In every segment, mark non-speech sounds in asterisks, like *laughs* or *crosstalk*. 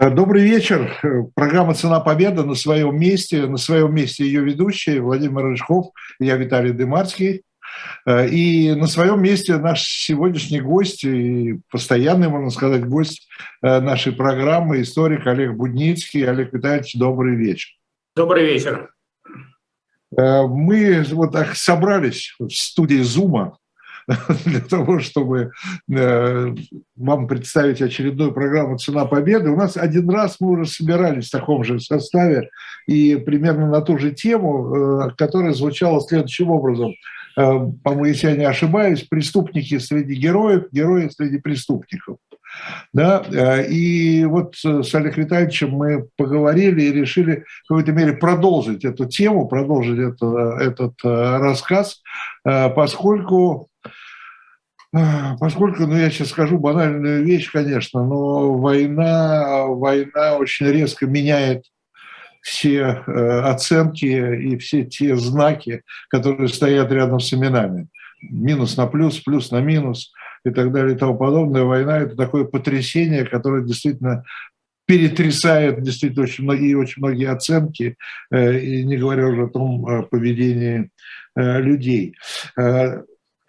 Добрый вечер. Программа «Цена победы» на своем месте. На своем месте ее ведущий Владимир Рыжков, я Виталий Дымарский. И на своем месте наш сегодняшний гость и постоянный, можно сказать, гость нашей программы, историк Олег Будницкий. Олег Витальевич, добрый вечер. Добрый вечер. Мы вот так собрались в студии Зума *laughs* для того, чтобы э, вам представить очередную программу «Цена победы». У нас один раз мы уже собирались в таком же составе и примерно на ту же тему, э, которая звучала следующим образом. Э, по-моему, если я не ошибаюсь, преступники среди героев, герои среди преступников. Да? И вот с Олегом Витальевичем мы поговорили и решили в какой-то мере продолжить эту тему, продолжить это, этот рассказ, поскольку Поскольку, ну, я сейчас скажу банальную вещь, конечно, но война, война очень резко меняет все э, оценки и все те знаки, которые стоят рядом с именами. Минус на плюс, плюс на минус и так далее и тому подобное. Война – это такое потрясение, которое действительно перетрясает действительно очень многие, очень многие оценки, э, и не говоря уже о том поведении э, людей.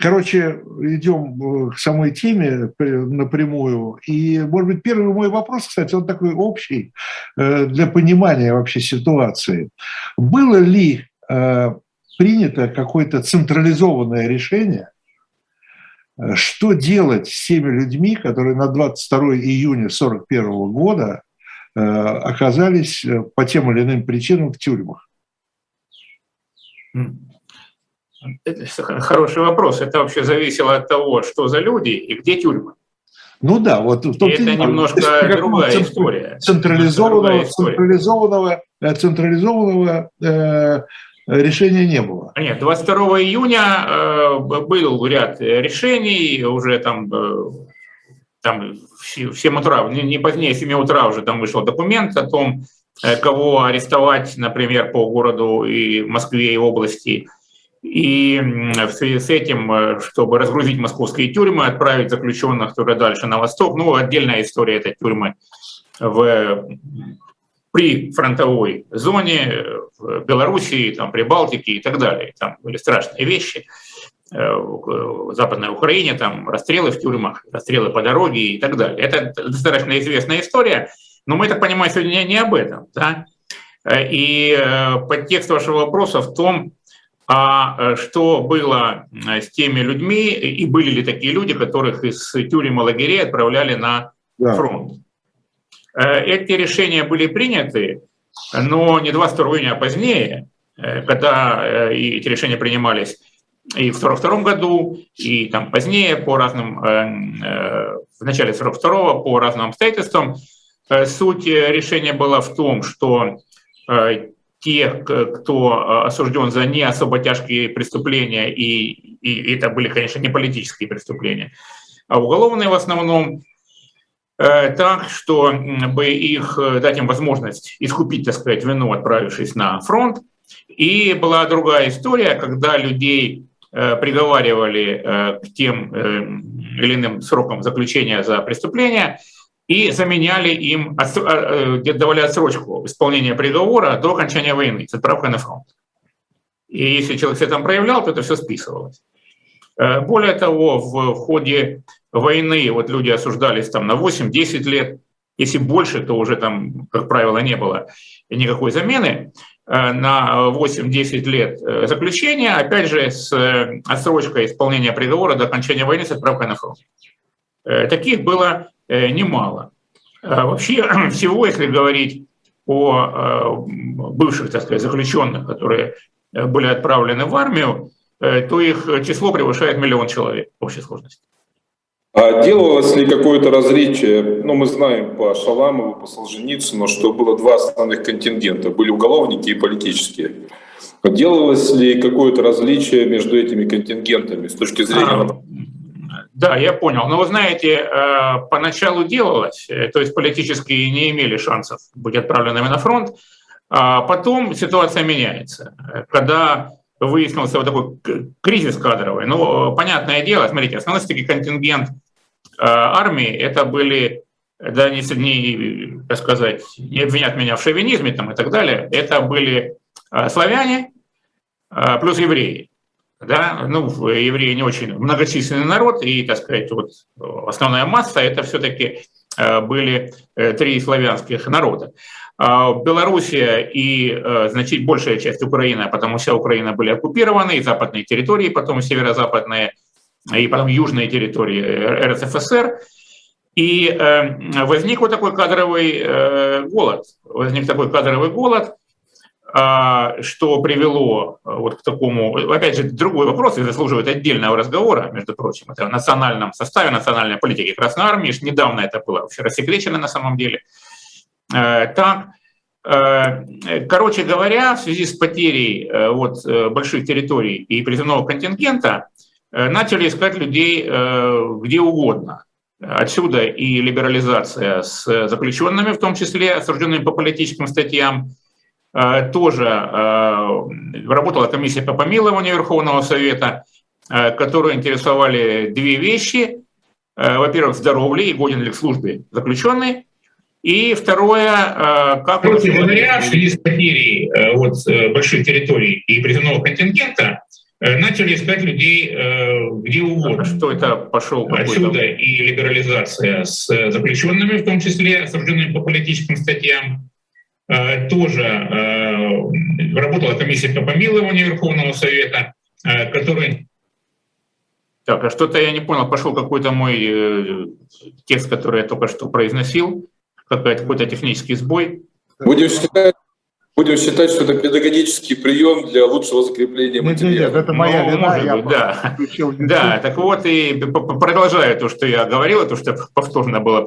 Короче, идем э, к самой теме напрямую. И, может быть, первый мой вопрос, кстати, он такой общий э, для понимания вообще ситуации. Было ли э, принято какое-то централизованное решение, что делать с теми людьми, которые на 22 июня 1941 года оказались по тем или иным причинам в тюрьмах? Это хороший вопрос. Это вообще зависело от того, что за люди и где тюрьмы. Ну да, вот в том это немножко другая история. Централизованного, централизованного, э, централизованного э, решения не было. Нет, 22 июня э, был ряд решений, уже там, э, там в 7 утра, не, не позднее 7 утра уже там вышел документ о том, э, кого арестовать, например, по городу и Москве и области – и в связи с этим, чтобы разгрузить московские тюрьмы, отправить заключенных туда дальше на восток, ну, отдельная история этой тюрьмы. В при фронтовой зоне, в Белоруссии, там, при Балтике и так далее. Там были страшные вещи. Э, в Западной Украине, там расстрелы в тюрьмах, расстрелы по дороге и так далее. Это достаточно известная история, но мы, так понимаем, сегодня не об этом. Да? Э, и подтекст вашего вопроса в том, а э, что было э, с теми людьми, и были ли такие люди, которых из тюрем и лагерей отправляли на да. фронт. Э, эти решения были приняты, но не 22 июня, а позднее, когда эти решения принимались и в 1942 году, и там позднее по разным, в начале 1942 по разным обстоятельствам. Суть решения была в том, что тех, кто э, осужден за не особо тяжкие преступления, и, и это были, конечно, не политические преступления, а уголовные в основном, э, так, что бы их э, дать им возможность искупить, так сказать, вину, отправившись на фронт. И была другая история, когда людей приговаривали к тем или иным срокам заключения за преступления – и заменяли им, э, давали отсрочку исполнения приговора до окончания войны с отправкой на фронт. И если человек себя там проявлял, то это все списывалось. Э, более того, в ходе войны вот люди осуждались там на 8-10 лет, если больше, то уже там, как правило, не было никакой замены э, на 8-10 лет заключения, опять же, с отсрочкой исполнения приговора до окончания войны с отправкой на фронт. Таких было Э, немало. Вообще *clears throat* всего, если говорить о э, бывших, так сказать, заключенных, которые э, были отправлены в армию, то их число превышает миллион человек в общей сложности. А делалось ли какое-то различие? Ну, мы знаем по Шаламову, по Солженицыну, что было два основных контингента. Были уголовники и политические. Делалось ли какое-то различие между этими контингентами с точки зрения... А, да, я понял. Но вы знаете, э, поначалу делалось, э, то есть политические не имели шансов быть отправленными на фронт, а потом ситуация меняется. Когда выяснился вот такой кризис кадровый, ну, понятное дело, смотрите, основной таки контингент армии это были да, не, не, так сказать, не обвинят меня в шовинизме там, и так далее, это были славяне плюс евреи. Да? Ну, евреи не очень многочисленный народ, и, так сказать, вот основная масса – это все-таки были три славянских народа. А, Белоруссия и э, значит большая часть Украины, потому что вся Украина были оккупированы, и западные территории, потом северо-западные, и потом южные территории РСФСР. И э, возник вот такой кадровый э, голод. Возник такой кадровый голод, а, что привело вот к такому, опять же, другой вопрос, и заслуживает отдельного разговора, между прочим, это в национальном составе национальной политики Красной Армии, недавно это было вообще рассекречено на самом деле – Э, так, э, короче говоря, в связи с потерей э, вот, больших территорий и призывного контингента начали искать людей где угодно. Отсюда и либерализация с заключенными, в том числе осужденными по политическим статьям. Тоже работала комиссия по помилованию Верховного Совета, которую интересовали две вещи. Во-первых, здоров ли и годен ли к службе заключенный, и второе, э, как... Короче говоря, в связи с потерей э, вот, э, больших территорий и призывного контингента, начали искать людей где угодно. Что это пошел Отсюда и либерализация с заключенными, в том числе осужденными по политическим статьям. Тоже работала комиссия по помилованию Верховного Совета, который так, а что-то я не понял, пошел какой-то мой текст, который я только что произносил какой-то технический сбой. Будем считать, будем считать, что это педагогический прием для лучшего закрепления материала. Нет, это моя ну, вина, я быть, да. *laughs* да, так вот и продолжая то, что я говорил, то, что повторно было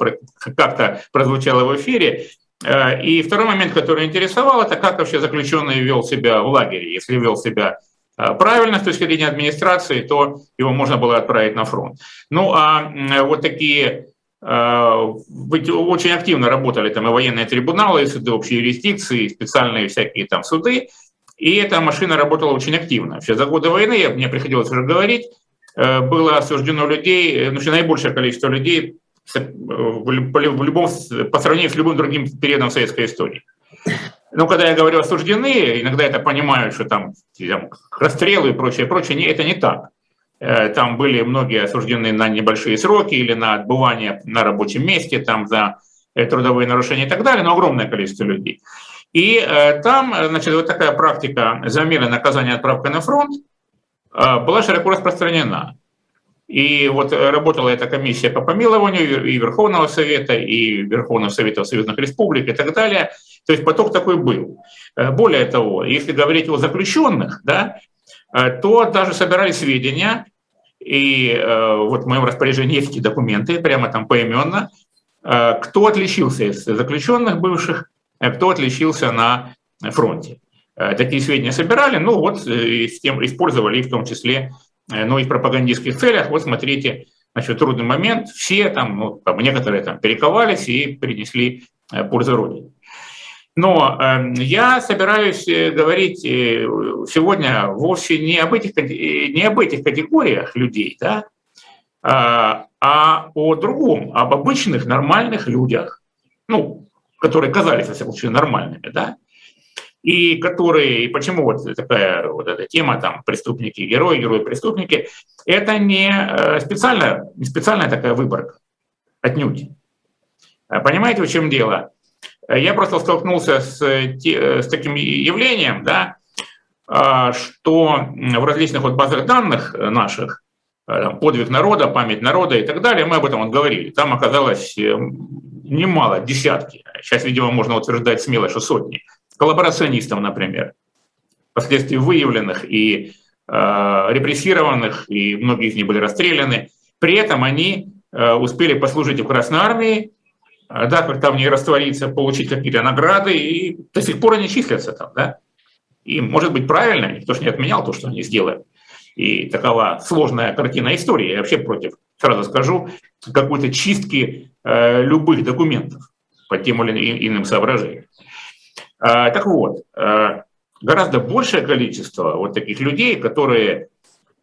как-то прозвучало в эфире. Э, и второй момент, который интересовал, это как вообще заключенный вел себя в лагере. Если вел себя э, правильно с точки зрения администрации, то его можно было отправить на фронт. Ну а вот такие очень активно работали там и военные трибуналы, и суды общей юрисдикции, и специальные всякие там суды, и эта машина работала очень активно. Вообще за годы войны, мне приходилось уже говорить, э, было осуждено людей, ну, наибольшее количество людей в любом, по сравнению с любым другим периодом советской истории. Но когда я говорю осуждены, иногда это понимают, что там, там расстрелы и прочее, прочее, не, это не так. Э, там были многие осуждены на небольшие сроки или на отбывание на рабочем месте, там за э, трудовые нарушения и так далее, но огромное количество людей. И э, там, значит, вот такая практика замера наказания отправка на фронт была широко распространена. И вот работала эта комиссия по помилованию и Верховного Совета, и Верховного Совета Союзных Республик и так далее. То есть поток такой был. Более того, если говорить о заключенных, да, то даже собирали сведения и э, вот в моем распоряжении есть эти документы, прямо там поименно, э, кто отличился из заключенных бывших, э, кто отличился на фронте. Такие сведения собирали, ну вот и с тем использовали в том числе, ну и в пропагандистских целях. Вот смотрите, значит, трудный момент, все там, ну, там некоторые там перековались и принесли пользу Родине. Но э, я собираюсь э, говорить э, сегодня вовсе не об этих, не об этих категориях людей, да, а, а о другом, об обычных нормальных людях, ну, которые казались, во всяком случае, нормальными, да, и которые, и почему вот такая вот эта тема, там, преступники, герои, герои-преступники, это не специальная, не специальная такая выборка, отнюдь. Понимаете, в чем дело? Я просто столкнулся с, с таким явлением, да, а, что в различных вот базах данных наших, э, подвиг народа, память народа и так далее, мы об этом вот говорили. Там оказалось э, немало, десятки, сейчас, видимо, можно утверждать смело, что сотни, коллаборационистов, например, впоследствии выявленных и э, репрессированных, и многие из них были расстреляны. При этом они э, успели послужить в Красной Армии, а, да, как там не раствориться, получить какие-то награды, и до сих пор они числятся там, да. И, может быть, правильно, никто же не отменял то, что они сделали. И такова сложная картина истории. Я вообще против, сразу скажу, какой-то чистки э, любых документов по тем или иным соображениям. Э, так вот, э, гораздо большее количество вот таких людей, которые э,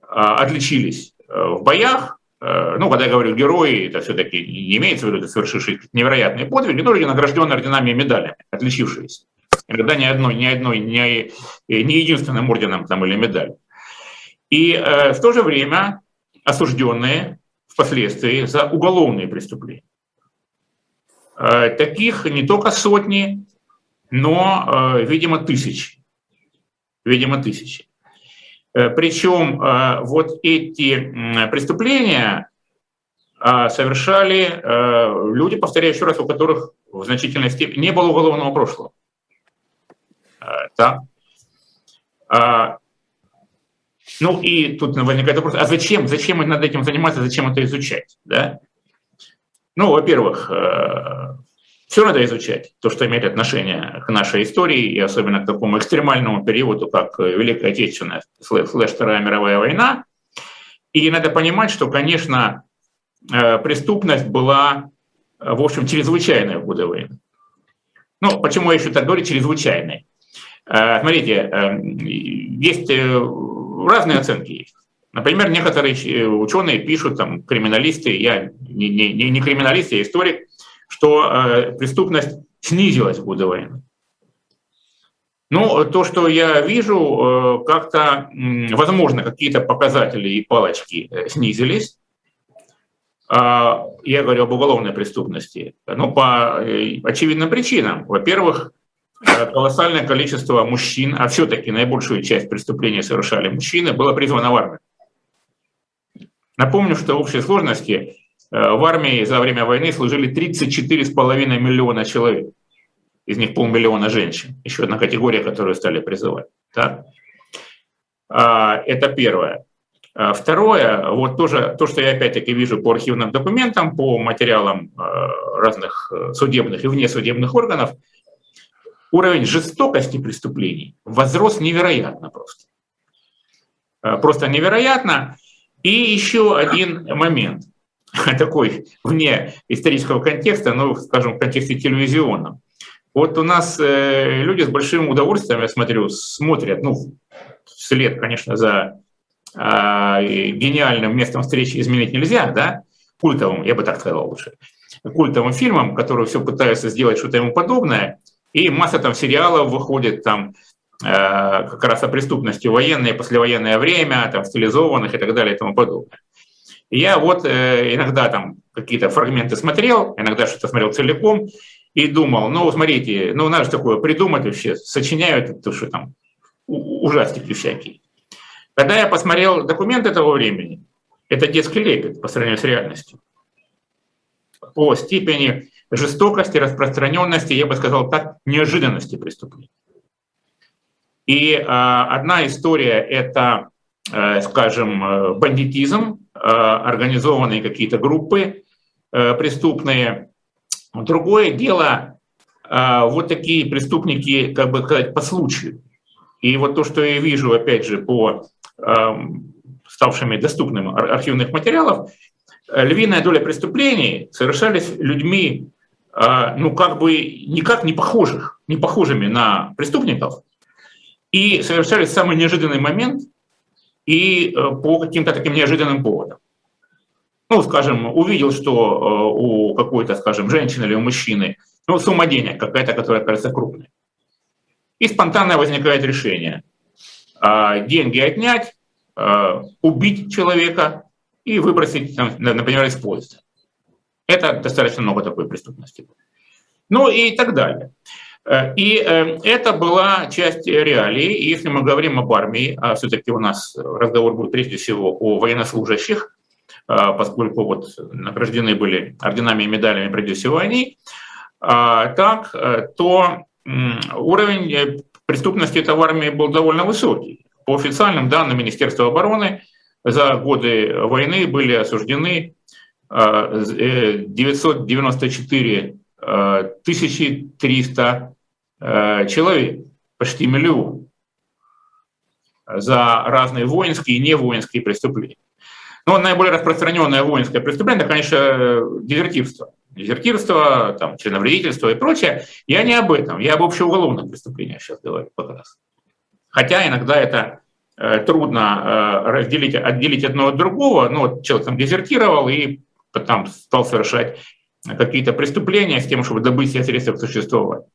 отличились в боях, ну, когда я говорю герои, это все-таки не имеется в виду, совершившие невероятные подвиги, но люди награжденные орденами и медалями, отличившиеся. Иногда ни одной, ни одной, ни, ни единственным орденом там, или медалью. И э, в то же время осужденные впоследствии за уголовные преступления. Э, таких не только сотни, но, э, видимо, тысячи. Видимо, тысячи. Э, Причем э, вот эти преступления э, совершали люди, повторяю еще раз, у которых в значительной степени не было уголовного прошлого. Да? Ну и тут возникает вопрос, а зачем, зачем над этим заниматься, зачем это изучать? Да? Ну, во-первых, все надо изучать, то, что имеет отношение к нашей истории, и особенно к такому экстремальному периоду, как Великая Отечественная слэш Вторая мировая война. И надо понимать, что, конечно, э, преступность была, в общем, чрезвычайная в годы войны. Ну, почему я еще так говорю, чрезвычайной? Э, смотрите, есть разные оценки. Например, некоторые ученые пишут, там, криминалисты, я не, не, не криминалист, я историк, что э, преступность снизилась в годы войны. Ну, то, что я вижу, э, как-то, возможно, какие-то показатели и палочки э, снизились. Э, я говорю об уголовной преступности. Ну, по очевидным причинам. Во-первых, колоссальное количество мужчин, а все-таки наибольшую часть преступлений совершали мужчины, было призвано в армию. Напомню, что в общей сложности в армии за время войны служили 34,5 миллиона человек. Из них полмиллиона женщин. Еще одна категория, которую стали призывать. Да? Это первое. А второе, вот тоже то, что я опять-таки вижу по архивным документам, по материалам э, разных судебных и внесудебных органов – уровень жестокости преступлений возрос невероятно просто. Э, просто невероятно. И еще один момент, *laughs* такой вне исторического контекста, но, скажем, в контексте телевизионном. Вот у нас э, люди с большим удовольствием, я смотрю, смотрят, ну, вслед, конечно, за э, гениальным местом встречи изменить нельзя, да, культовым, я бы так сказал лучше, культовым фильмом, который все пытается сделать что-то ему подобное, и масса там сериалов выходит там э, как раз о преступности военное послевоенное время, там стилизованных и так далее и тому подобное. Я вот э, иногда там какие-то фрагменты смотрел, иногда что-то смотрел целиком и думал, ну, смотрите, ну, надо же такое придумать вообще, сочиняют то, что там ужастики всякие. Когда я посмотрел документы того времени, это детский лепет по сравнению с реальностью. По степени жестокости, распространенности, я бы сказал так, неожиданности преступлений. И э, одна история – это, э, скажем, э, бандитизм, организованные какие-то группы э, преступные. Другое дело э, вот такие преступники, как бы сказать, по случаю. И вот то, что я вижу, опять же, по э, ставшими доступным архивных материалов, львиная доля преступлений совершались людьми ну, как бы никак не похожих, не похожими на преступников, и совершали самый неожиданный момент и э, по каким-то таким неожиданным поводам. Ну, скажем, увидел, что э, у какой-то, скажем, женщины или у мужчины, ну, сумма денег какая-то, которая кажется крупной. И спонтанно возникает решение а, деньги отнять, а, убить человека и выбросить, например, из поезда. Это достаточно много такой преступности. Ну и так далее. Э, и э, это была часть реалий. И если мы говорим об армии, а все-таки у нас разговор будет прежде всего о военнослужащих, э, поскольку вот награждены были орденами и медалями прежде всего они, так, то уровень преступности этой в армии был довольно высокий. По официальным данным Министерства обороны за годы войны были осуждены 994 1300 человек, почти миллион, за разные воинские и невоинские преступления. Но наиболее распространенное воинское преступление, это, конечно, дезертирство. Дезертирство, там, членовредительство и прочее. Я не об этом, я об общеуголовном преступлении сейчас говорю как раз. Хотя иногда это трудно разделить, отделить одно от другого. Ну, вот человек там дезертировал и потом стал совершать какие-то преступления с тем, чтобы добыть себе средства к существованию.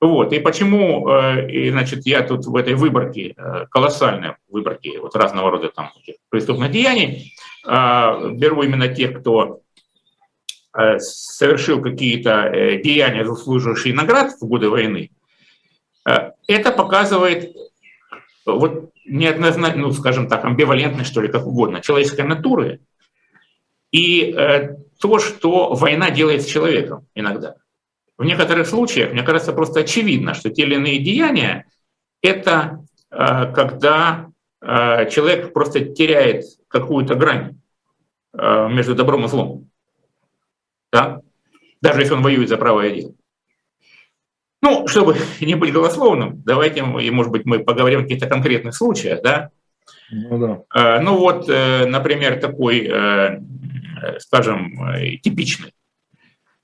Вот. И почему, и, значит, я тут в этой выборке, колоссальной выборке вот разного рода там преступных деяний, беру именно тех, кто Э, совершил какие-то э, деяния, заслуживающие наград в годы войны, э, это показывает вот неоднозначно, ну, скажем так, амбивалентность, что ли, как угодно, человеческой натуры и то, что война делает с человеком иногда. В некоторых случаях, мне кажется, просто очевидно, что те или иные деяния – это когда человек просто теряет какую-то грань между добром и злом да? даже если он воюет за правое дело. Ну, чтобы *laughs* не быть голословным, давайте, и, может быть, мы поговорим о каких-то конкретных случаях, да? Ну, да. Ну вот, э, например, такой, э, скажем, типичный.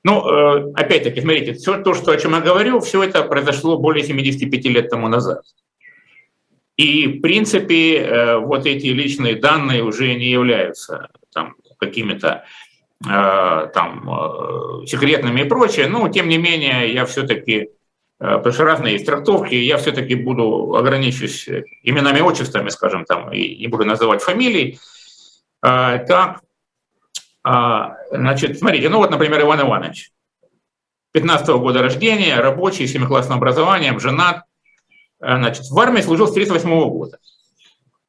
Ну, э, опять-таки, смотрите, все то, что, о чем я говорю, все это произошло более 75 лет тому назад. И, в принципе, вот эти личные данные уже не являются там, какими-то Э, там, э, секретными и прочее, но тем не менее я все-таки, э, потому что разные есть трактовки, я все-таки буду ограничусь именами, отчествами, скажем, там, и не буду называть фамилий. Так, значит, смотрите, ну вот, например, Иван Иванович, 15 -го года рождения, рабочий, с семиклассным образованием, женат, значит, в армии служил с 38 -го года.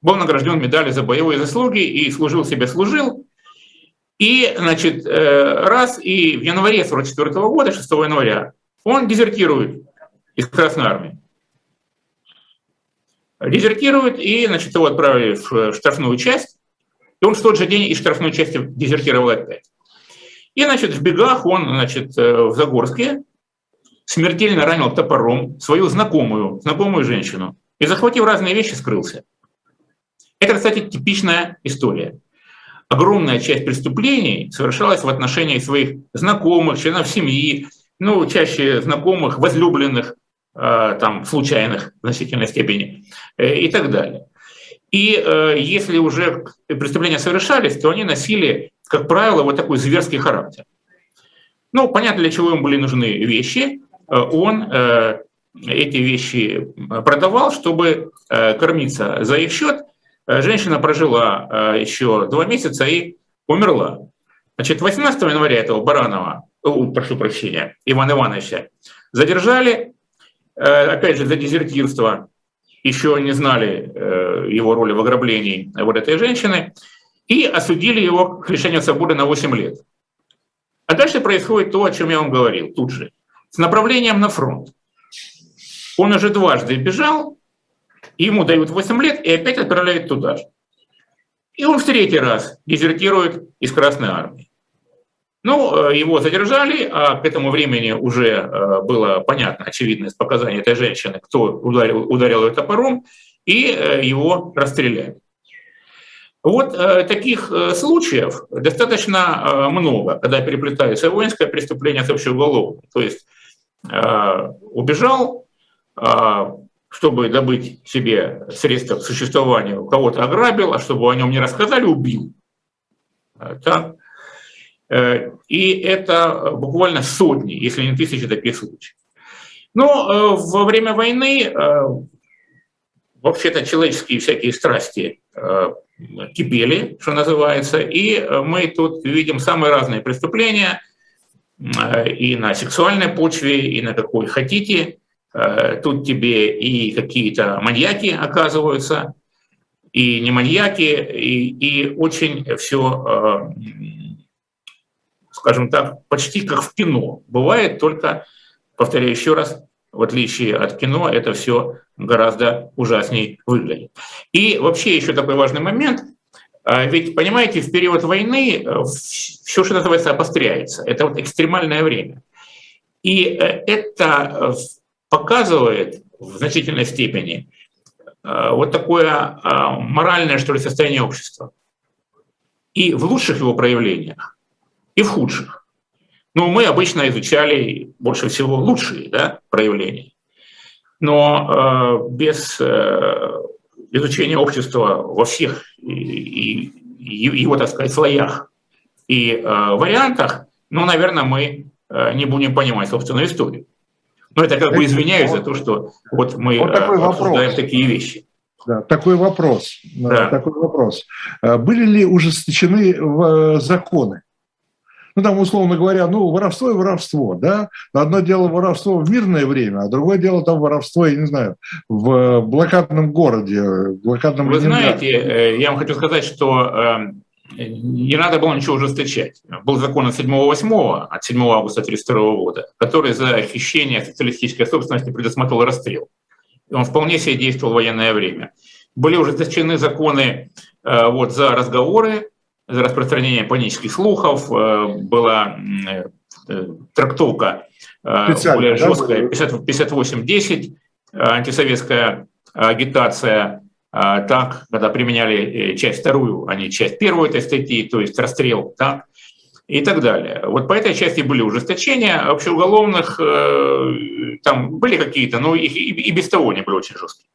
Был награжден медалью за боевые заслуги и служил себе, служил, и, значит, э, раз, и в январе 44 года, 6 января, он дезертирует из Красной Армии. Дезертирует, и, значит, его отправили в штрафную часть, и он в тот же день из штрафной части дезертировал опять. И, значит, в бегах он, значит, э, в Загорске смертельно ранил топором свою знакомую, знакомую женщину, и, захватив разные вещи, скрылся. Это, кстати, типичная история огромная часть преступлений совершалась в отношении своих знакомых, членов семьи, ну, чаще знакомых, возлюбленных, э, там, случайных в значительной степени э, и так далее. И э, если уже преступления совершались, то они носили, как правило, вот такой зверский характер. Ну, понятно, для чего им были нужны вещи. Он эти вещи продавал, чтобы кормиться за их счет – Э, женщина прожила э, еще два месяца и умерла. Значит, 18 января этого Баранова, о, прошу прощения, Ивана Ивановича, задержали, э, опять же, за дезертирство, еще не знали его роли в ограблении вот этой женщины, и осудили его к лишению свободы на 8 лет. А дальше происходит то, о чем я вам говорил тут же, с направлением на фронт. Он уже дважды бежал, ему дают 8 лет и опять отправляют туда же. И он в третий раз дезертирует из Красной Армии. Ну, э, его задержали, а к этому времени уже э, было понятно, очевидно из показаний этой женщины, кто ударил, ударил ее топором, и э, его расстреляли. Вот таких случаев достаточно много, когда переплетается воинское преступление с общеуголовным. То есть убежал, чтобы добыть себе средства к существованию, кого-то ограбил, а чтобы о нем не рассказали, убил. Так? Э, и это буквально сотни, если не тысячи таких случаев. Но э, во время войны э, вообще-то человеческие всякие страсти кипели, что называется, и мы тут видим самые разные преступления и на сексуальной почве, и на какой хотите. Тут тебе и какие-то маньяки оказываются, и не маньяки, и, и очень все, скажем так, почти как в кино. Бывает только, повторяю еще раз, в отличие от кино, это все гораздо ужаснее выглядит. И вообще еще такой важный момент. Э, ведь, понимаете, в период войны все, что называется, обостряется. Это вот экстремальное время. И это показывает в значительной степени э, вот такое э, моральное, что ли, состояние общества. И в лучших его проявлениях, и в худших. Но мы обычно изучали больше всего лучшие да, проявления. Но э, без э, изучения общества во всех и, и, его, так сказать, слоях и э, вариантах, ну, наверное, мы э, не будем понимать собственную историю. Но это как бы извиняюсь за то, что вот мы вот такой обсуждаем вопрос. такие вещи. Да, такой вопрос. Да. Такой вопрос. Были ли ужесточены законы? Ну там, условно говоря, ну, воровство и воровство, да, одно дело воровство в мирное время, а другое дело там воровство, я не знаю, в блокадном городе, в блокадном Вы знаете, э, я вам хочу сказать, что э, не надо было ничего ужесточать. Был закон от 7-8, от 7 августа 1932 года, который за хищение социалистической собственности предусматривал расстрел. И он вполне себе действовал в военное время. Были ужесточены законы э, вот, за разговоры, распространение панических слухов, э, была э, трактовка э, более жесткая, 58-10, антисоветская агитация, так, когда применяли часть вторую, а не часть первую этой статьи, то есть расстрел, так, и так далее. Вот по этой части были ужесточения, общеуголовных там были какие-то, но их и без того они были очень жесткие.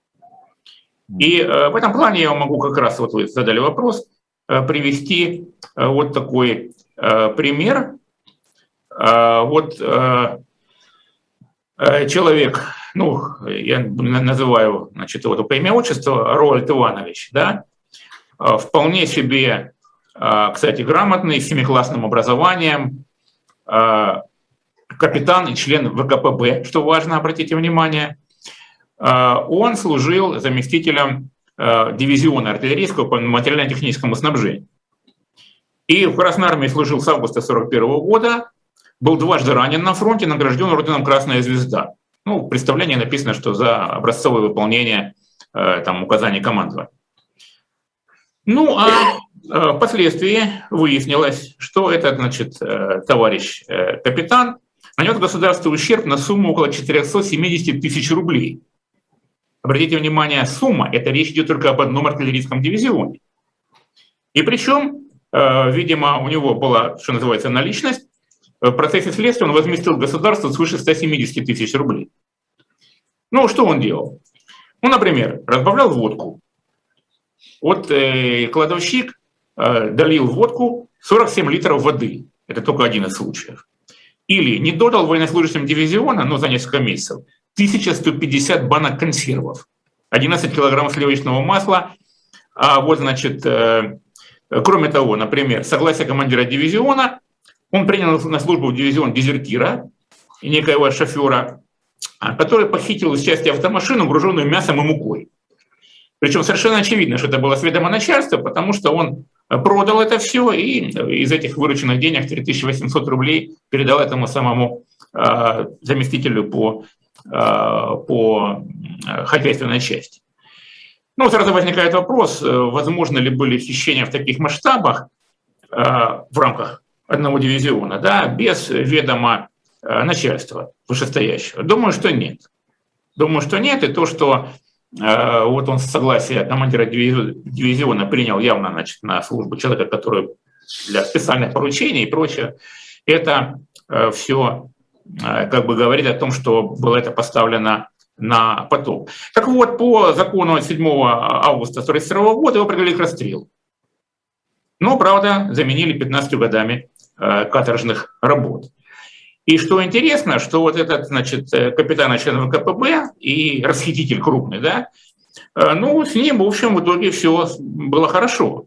И в этом плане я могу как раз, вот вы задали вопрос, привести э, вот такой э, пример. Вот человек, ну, я называю, значит, его только имя, отчество, Роальд Иванович, да, вполне себе, кстати, грамотный, с семиклассным образованием, капитан и член ВКПБ, что важно, обратите внимание, он служил заместителем Э, дивизиона артиллерийского по материально-техническому снабжению. И в Красной Армии служил с августа 1941 года, был дважды ранен на фронте, награжден орденом «Красная звезда». Ну, в представлении написано, что за образцовое выполнение э, там, указаний командования. Ну, а э, впоследствии выяснилось, что этот, значит, товарищ капитан нанес государству ущерб на сумму около 470 тысяч рублей – Обратите внимание, сумма, это речь идет только об одном артиллерийском дивизионе. И причем, э, видимо, у него была, что называется, наличность. В процессе следствия он возместил государству свыше 170 тысяч рублей. Ну, что он делал? Ну, например, разбавлял водку. Вот э, кладовщик э, долил водку 47 литров воды. Это только один из случаев. Или не додал военнослужащим дивизиона, но за несколько месяцев, 1150 банок консервов, 11 килограммов сливочного масла. А вот, значит, э, кроме того, например, согласие командира дивизиона, он принял на службу в дивизион дезертира, некоего шофера, который похитил из части автомашину, груженную мясом и мукой. Причем совершенно очевидно, что это было сведомо начальство, потому что он продал это все и из этих вырученных денег 3800 рублей передал этому самому э, заместителю по по э, хозяйственной части. Ну, сразу возникает вопрос, э, возможно ли были хищения в таких масштабах в рамках одного дивизиона, да, без ведома начальства вышестоящего. Думаю, что нет. Думаю, что нет, и то, что вот он с согласия командира дивизиона принял явно значит, на службу человека, который для специальных поручений и прочее, это все Э, как бы говорит о том, что было это поставлено на потом. Так вот, по закону 7 августа 1942 года его привели к расстрелу. Но, правда, заменили 15 годами э, каторжных работ. И что интересно, что вот этот, значит, э, капитан член ВКПБ и расхититель крупный, да, ну, с ним, в общем, в итоге все было хорошо.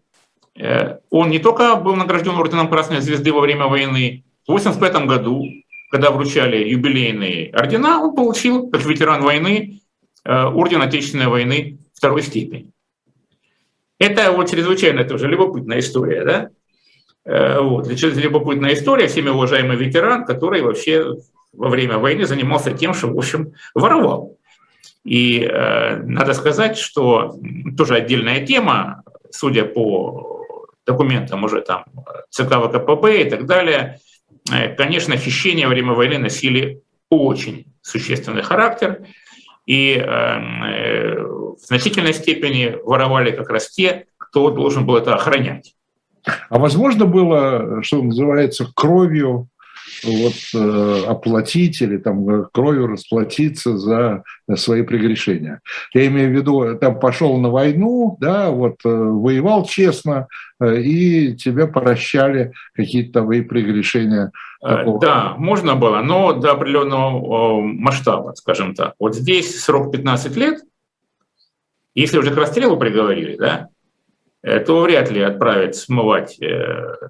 Он не только был награжден орденом Красной Звезды во время войны, в 1985 году когда вручали юбилейные ордена, он получил, как ветеран войны, э, орден Отечественной войны второй степени. Это вот чрезвычайно тоже любопытная история, да? Э, вот. Любопытная история, всеми уважаемый ветеран, который вообще во время войны занимался тем, что, в общем, воровал. И э, надо сказать, что тоже отдельная тема, судя по документам уже там ЦК ВКПБ и так далее, конечно, хищения во время войны носили очень существенный характер, и э, э, в значительной степени воровали как раз те, кто должен был это охранять. А возможно было, что называется, кровью вот, э, оплатить или там э, кровью расплатиться за свои прегрешения. Я имею в виду, там пошел на войну, да, вот воевал честно, и тебе прощали какие-то твои прегрешения. Такого. Да, можно было, но до определенного масштаба, скажем так. Вот здесь срок 15 лет, если уже к расстрелу приговорили, да, то вряд ли отправят смывать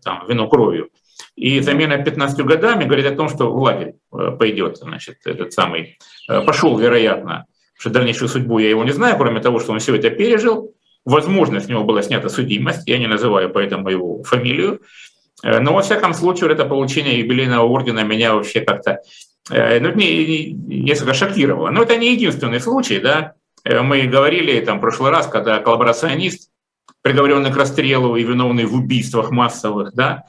там, вину кровью. И замена 15 годами говорит о том, что в лагерь э, пойдет, значит, этот самый, э, пошел, вероятно, что дальнейшую судьбу я его не знаю, кроме того, что он все это пережил. Возможно, с него была снята судимость, я не называю поэтому его фамилию. Э, но, во всяком случае, это получение юбилейного ордена меня вообще как-то ну, несколько шокировало. Но это не единственный случай, да. Мы говорили там в прошлый раз, когда коллаборационист, приговоренный к расстрелу и виновный в убийствах массовых, да,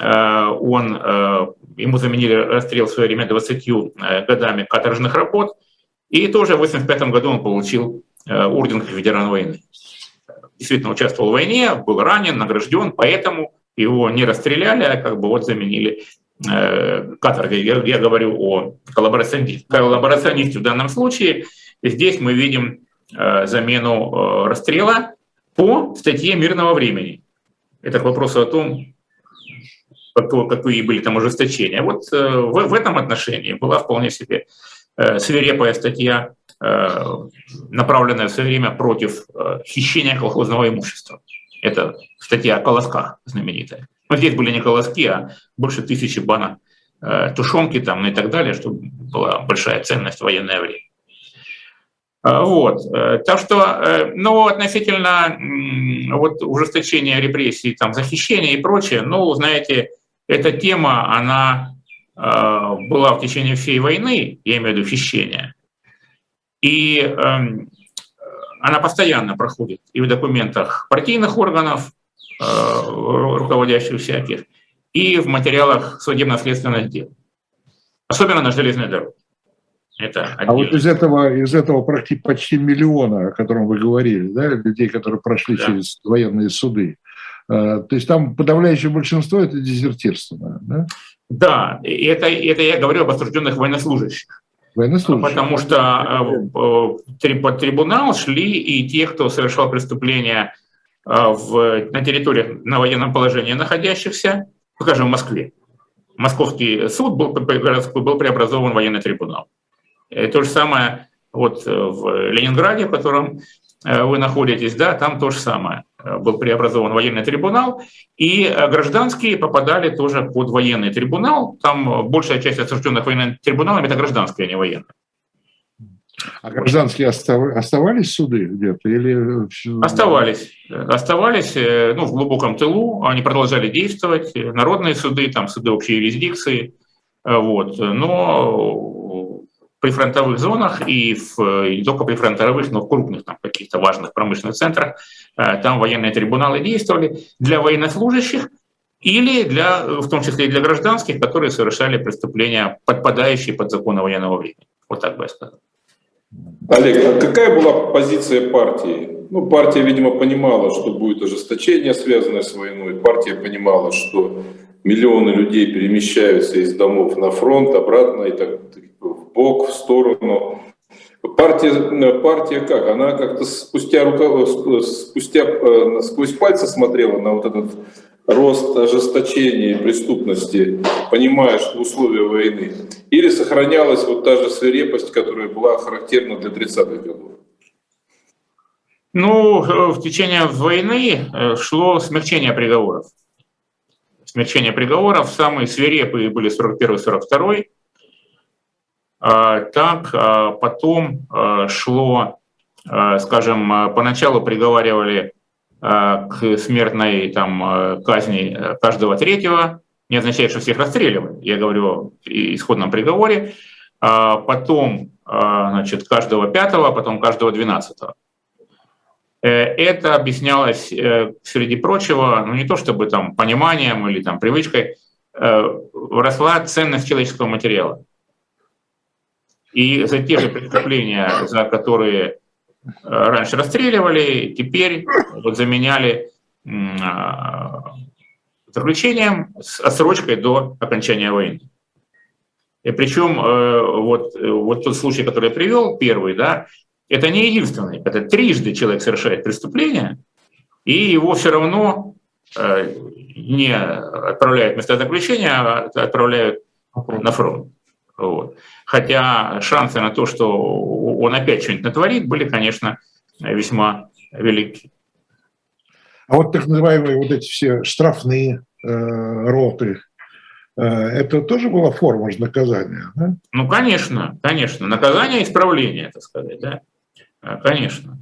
он, э, ему заменили расстрел в свое время 20 э, годами каторжных работ, и тоже в 1985 году он получил орден как ветеран войны. Действительно участвовал в войне, был ранен, награжден, поэтому его не расстреляли, а как бы вот заменили каторгой. Я, я говорю о коллаборационисте. коллаборационисте в данном случае. Здесь мы видим замену расстрела по статье мирного времени. Это к вопросу о том, какие были там ужесточения. Вот э, в, в этом отношении была вполне себе э, свирепая статья, э, направленная в свое время против хищения колхозного имущества. Это статья о колосках знаменитая. Но здесь были не колоски, а больше тысячи банок тушенки там ну и так далее, что была большая ценность в военное время. Вот. Так что, ну, относительно вот, ужесточения репрессий, там, захищения и прочее, ну, знаете, эта тема, она э, была в течение всей войны, я имею в виду хищение, и э, она постоянно проходит и в документах партийных органов, э, руководящих всяких, и в материалах судебно-следственных дел, особенно на железной дороге. Это а вот из этого, из этого почти миллиона, о котором вы говорили, да, людей, которые прошли да. через военные суды, то есть там подавляющее большинство – это дезертирство. Да, да это, это я говорю об осужденных военнослужащих. Военнослужащих. Потому что э, под трибунал шли и те, кто совершал преступления э, в, на территории на военном положении находящихся, скажем, в Москве. Московский суд был, был преобразован в военный трибунал. То же самое вот в Ленинграде, в котором вы находитесь, да, там то же самое. Э, был преобразован военный трибунал, и э, гражданские попадали тоже под военный трибунал. Там большая часть осужденных военным трибуналом – это гражданские, а не военные. А гражданские оставались суды где-то или оставались, оставались, э, ну в глубоком тылу, они продолжали действовать, народные суды, там суды общей юрисдикции, вот, но прифронтовых зонах и, в, и не только прифронтовых, но в крупных там, каких-то важных промышленных центрах, э, там военные трибуналы действовали для военнослужащих или для, в том числе и для гражданских, которые совершали преступления, подпадающие под законы военного времени. Вот так бы я сказал. Олег, а какая была позиция партии? Ну, партия, видимо, понимала, что будет ожесточение, связанное с войной. Партия понимала, что миллионы людей перемещаются из домов на фронт, обратно и так бок, в сторону. Партия, партия как? Она как-то спустя, рукав... спустя э, сквозь пальцы смотрела на вот этот рост ожесточения и преступности, понимая, что условия войны, или сохранялась вот та же свирепость, которая была характерна для 30-х годов? Ну, в течение войны э, шло смягчение приговоров. Смягчение приговоров. Самые свирепые были 41-42 а, так а, потом а, шло, скажем, поначалу приговаривали к смертной там, казни каждого третьего, не означает, что всех расстреливали, я говорю о исходном приговоре, потом значит, каждого пятого, потом каждого двенадцатого. Э, это объяснялось, э, среди прочего, ну не то чтобы там пониманием или там привычкой, э, росла ценность человеческого материала. И за те же преступления, за которые э, раньше расстреливали, теперь вот заменяли а, заключением с отсрочкой до окончания войны. И причем вот, вот тот случай, который я привел, первый, да, это не единственный. Это трижды человек совершает преступление, и его все равно не отправляют в заключения, а отправляют на фронт. Вот. Хотя шансы на то, что он опять что-нибудь натворит, были, конечно, весьма велики. А вот так называемые вот эти все штрафные э, роты, э, это тоже была форма же наказания, да? Ну, конечно, конечно. Наказание и исправление, так сказать, да. Э, конечно.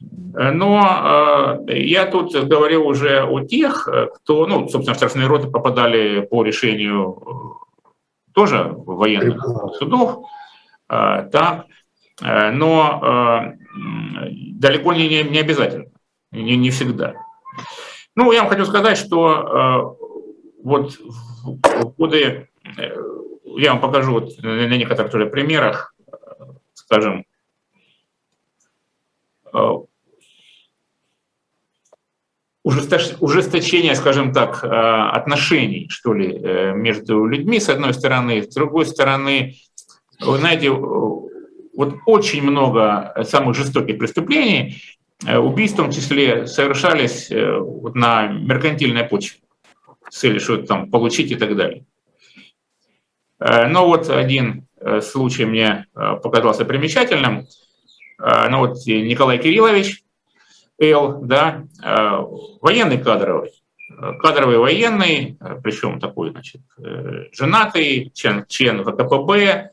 Но э, я тут говорил уже о тех, кто, ну, собственно, штрафные роты попадали по решению тоже военных судов, э, так, э, но э, далеко не, не обязательно, не, не всегда. Ну, я вам хочу сказать, что вот в годы, я вам покажу вот на некоторых тоже примерах, скажем, ужесточение, скажем так, э, отношений, что ли, э, между людьми, с одной стороны, с другой стороны, вы знаете, вот очень много самых жестоких преступлений, э, убийства в том числе, совершались вот на меркантильной почве, с целью что-то там получить и так далее. Но вот один случай мне показался примечательным. Ну вот Николай Кириллович, Л, да, э, военный кадровый, кадровый военный, э, причем такой, значит, э, женатый, член, член ВКПБ,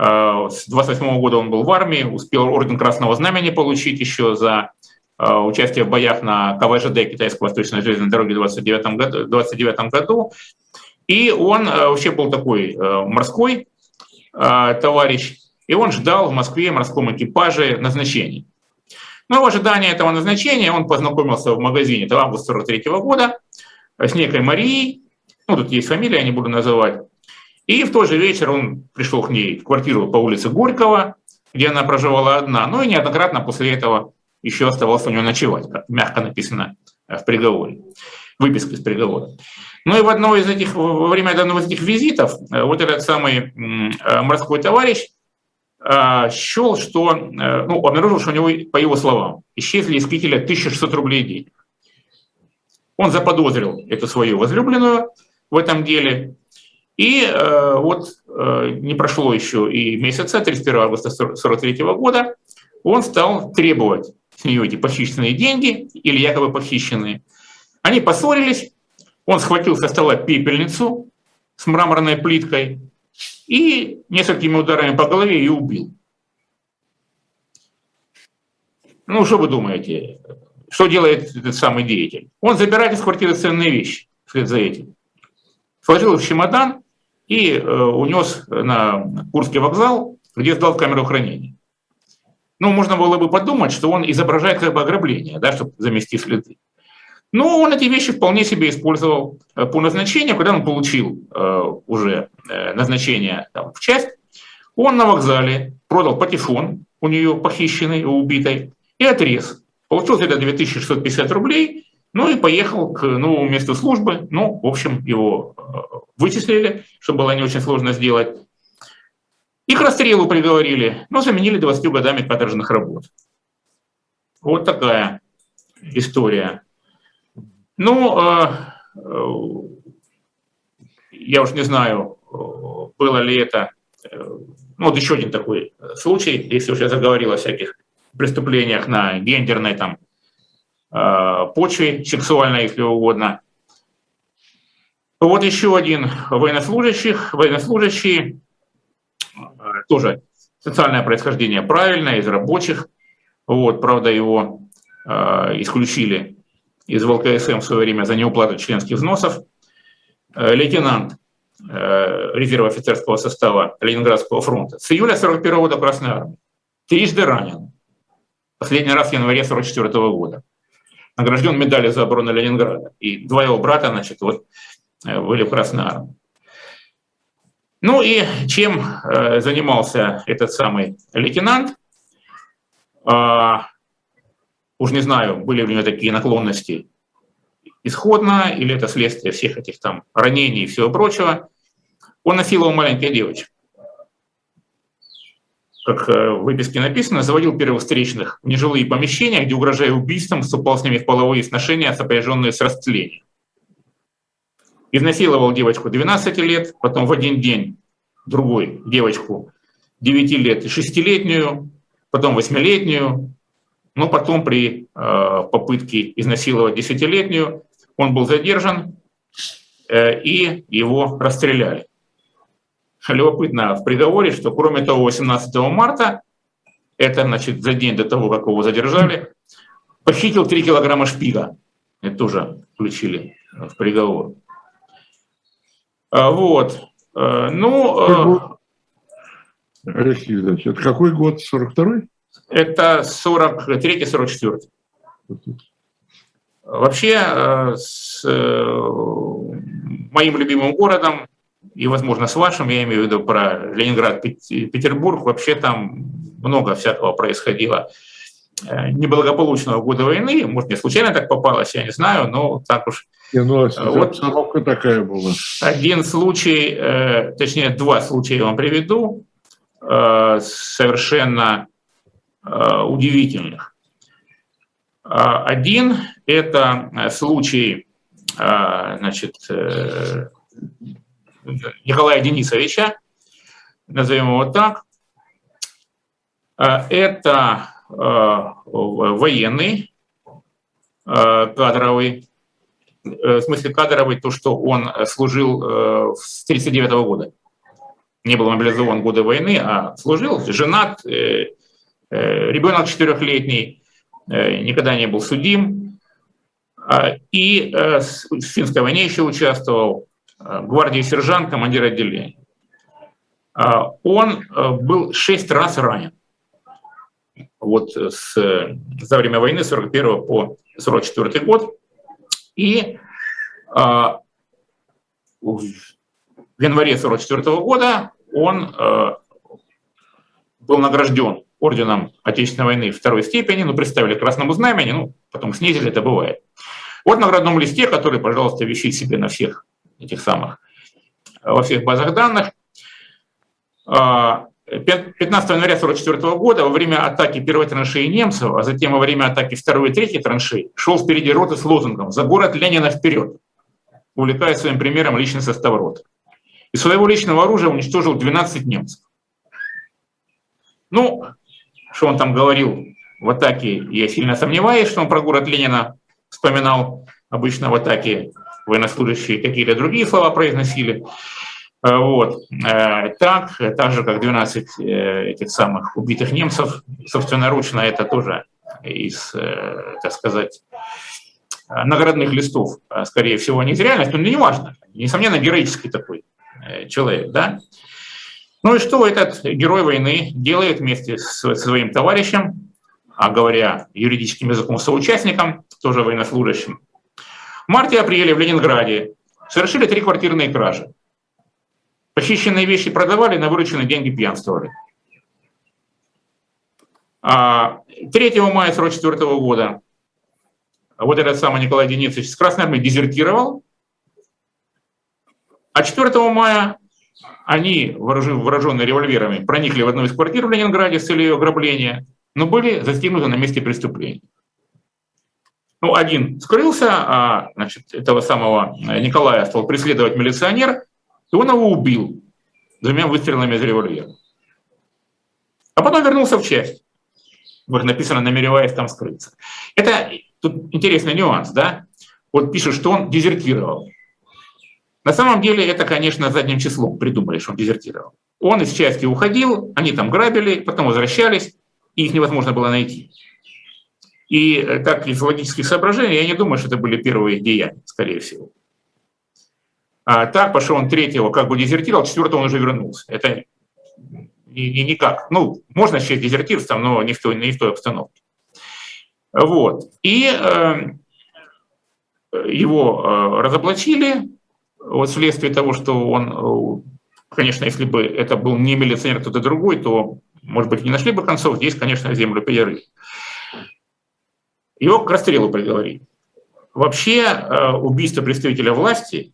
с 28 года он был в армии, успел орден Красного Знамени получить еще за участие в боях на КВЖД Китайско-Восточной железной дороге в 29 году, 29 году. И он вообще был такой морской товарищ, и он ждал в Москве морском экипаже назначений. Но в ожидании этого назначения он познакомился в магазине до августа 43 года с некой Марией, ну тут есть фамилия, я не буду называть, и в тот же вечер он пришел к ней в квартиру по улице Горького, где она проживала одна, ну и неоднократно после этого еще оставался у нее ночевать, как мягко написано в приговоре, выписка из приговора. Ну и в одно из этих, во время одного из этих визитов э, вот этот самый э, морской товарищ счел, что, э, ну, обнаружил, что у него, по его словам, исчезли из кителя 1600 рублей денег. Он заподозрил эту свою возлюбленную в этом деле. И э, вот э, не прошло еще и месяца, 31 августа 1943 года, он стал требовать с нее эти похищенные деньги или якобы похищенные. Они поссорились, он схватил со стола пепельницу с мраморной плиткой, и несколькими ударами по голове ее убил. Ну, что вы думаете? Что делает этот самый деятель? Он забирает из квартиры ценные вещи вслед за этим. Сложил их в чемодан и э, унес на Курский вокзал, где сдал в камеру хранения. Ну, можно было бы подумать, что он изображает как бы ограбление, да, чтобы замести следы. Но он эти вещи вполне себе использовал э, по назначению, когда он получил э, уже э, назначение там, в часть, он на вокзале продал патефон у нее похищенный, у убитой, и отрез. Получил где-то 2650 рублей, ну и поехал к новому месту службы. Ну, в общем, его вычислили, что было не очень сложно сделать. И к расстрелу приговорили, но заменили 20 годами каторжных работ. Вот такая история. Ну, э, э, я уж не знаю, было ли это, э, ну вот еще один такой случай, если уж я заговорил о всяких преступлениях на гендерной там почве, сексуальной, если угодно. Вот еще один военнослужащий, военнослужащий, тоже социальное происхождение правильное, из рабочих. Вот, правда, его исключили из ВЛКСМ в свое время за неуплату членских взносов, э, лейтенант э, резерва офицерского состава Ленинградского фронта. С июля 41 года Красной Армии, трижды ранен, последний раз в январе 44 года, награжден медалью за оборону Ленинграда, и два его брата, значит, вот э, были в Красной Армии. Ну и чем занимался этот самый лейтенант? Уж не знаю, были ли у него такие наклонности исходно, или это следствие всех этих там ранений и всего прочего. Он насиловал маленьких девочек. Как э, в выписке написано, заводил первых встречных в нежилые помещения, где, угрожая убийством, вступал с ними в половые сношения, сопряженные с растлением. Изнасиловал девочку 12 лет, потом в один день другой девочку 9 лет и 6-летнюю, потом 8-летнюю, но потом при э, попытке изнасиловать десятилетнюю он был задержан э, и его расстреляли. Любопытно в приговоре, что кроме того, 18 марта, это значит за день до того, как его задержали, похитил 3 килограмма шпига. Это тоже включили в приговор. А, вот. Э, ну... Алексей Ильич, это какой год? 42-й? Это 43-44. Вообще, э, с э, моим любимым городом, и, возможно, с вашим, я имею в виду про Ленинград, Петербург, вообще там много всякого происходило э, неблагополучного года войны. Может, мне случайно так попалось, я не знаю, но так уж. Не, ну, вот такая была. Один случай, точнее, два случая я вам приведу, совершенно удивительных. А, один – это э, случай значит, э, Николая Денисовича, назовем его так. Это военный, кадровый, э, в смысле кадровый, то, что он служил с 1939 года. Не был мобилизован годы войны, а служил, женат, ребенок четырехлетний, Э, никогда не был судим. А, и э, в финской войне еще участвовал, э, гвардии сержант, командир отделения. А, он был шесть раз ранен. Вот с, за время войны 41 по 44 год. И а, в январе 44 года он был награжден орденом Отечественной войны второй степени, ну, представили красному знамени, ну, потом снизили, это бывает. Вот наградном листе, который, пожалуйста, висит себе на всех этих самых, во всех базах данных. 15 а, января 1944 года во время атаки первой траншеи немцев, а затем во время атаки второй и третьей траншеи, шел впереди роты с лозунгом «За город Ленина вперед!», увлекая своим примером личный состав роты. Из своего личного оружия уничтожил 12 немцев. Ну, что он там говорил в атаке, я сильно сомневаюсь, что он про город Ленина вспоминал. Обычно в атаке военнослужащие какие-то другие слова произносили. Э, вот. Э, так, так же, как 12 э, этих самых убитых немцев, собственноручно это тоже из, так сказать, наградных листов, скорее всего, не из реальности, но не важно. Несомненно, героический такой человек, да. Ну и что этот герой войны делает вместе с своим товарищем, а говоря юридическим языком соучастником, тоже военнослужащим? В марте-апреле в Ленинграде совершили три квартирные кражи. Похищенные вещи продавали, на вырученные деньги пьянствовали. 3 а мая 1944 года вот этот самый Николай Денисович с Красной Армии дезертировал, а 4 мая они, вооруженные револьверами, проникли в одну из квартир в Ленинграде с целью ограбления, но были застигнуты на месте преступления. Ну, один скрылся, а значит, этого самого Николая стал преследовать милиционер, и он его убил двумя выстрелами из револьвера. А потом вернулся в часть. Вот написано, намереваясь там скрыться. Это тут интересный нюанс, да? Вот пишет, что он дезертировал. На самом деле это, конечно, задним числом придумали, что он дезертировал. Он из части уходил, они там грабили, потом возвращались, и их невозможно было найти. И э, так из логических соображений, я не думаю, что это были первые деяния, скорее всего. А так, пошел он третьего как бы дезертировал, четвертого он уже вернулся. Это и, никак. Ну, можно считать дезертирством, но не в той, не в той обстановке. Вот. И э, его э, разоблачили, вот вследствие того, что он, э, конечно, если бы это был не милиционер, кто-то другой, то, может быть, не нашли бы концов, здесь, конечно, землю пояры. Его к расстрелу приговорили. Вообще, э, убийство представителя власти,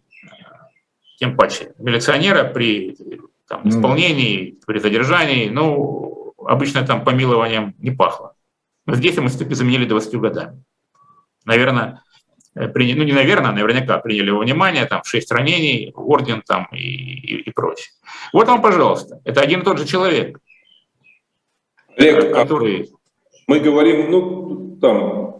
тем паче милиционера при там, ну исполнении, при задержании, ну, обычно там помилованием не пахло. Но здесь ему степи заменили 20 годами. Наверное, э, приняли, ну не наверное, а наверняка приняли его внимание, там 6 ранений, орден там и, и, и прочее. Вот вам, пожалуйста, это один и тот же человек, Олег, а который... Мы говорим, ну, там,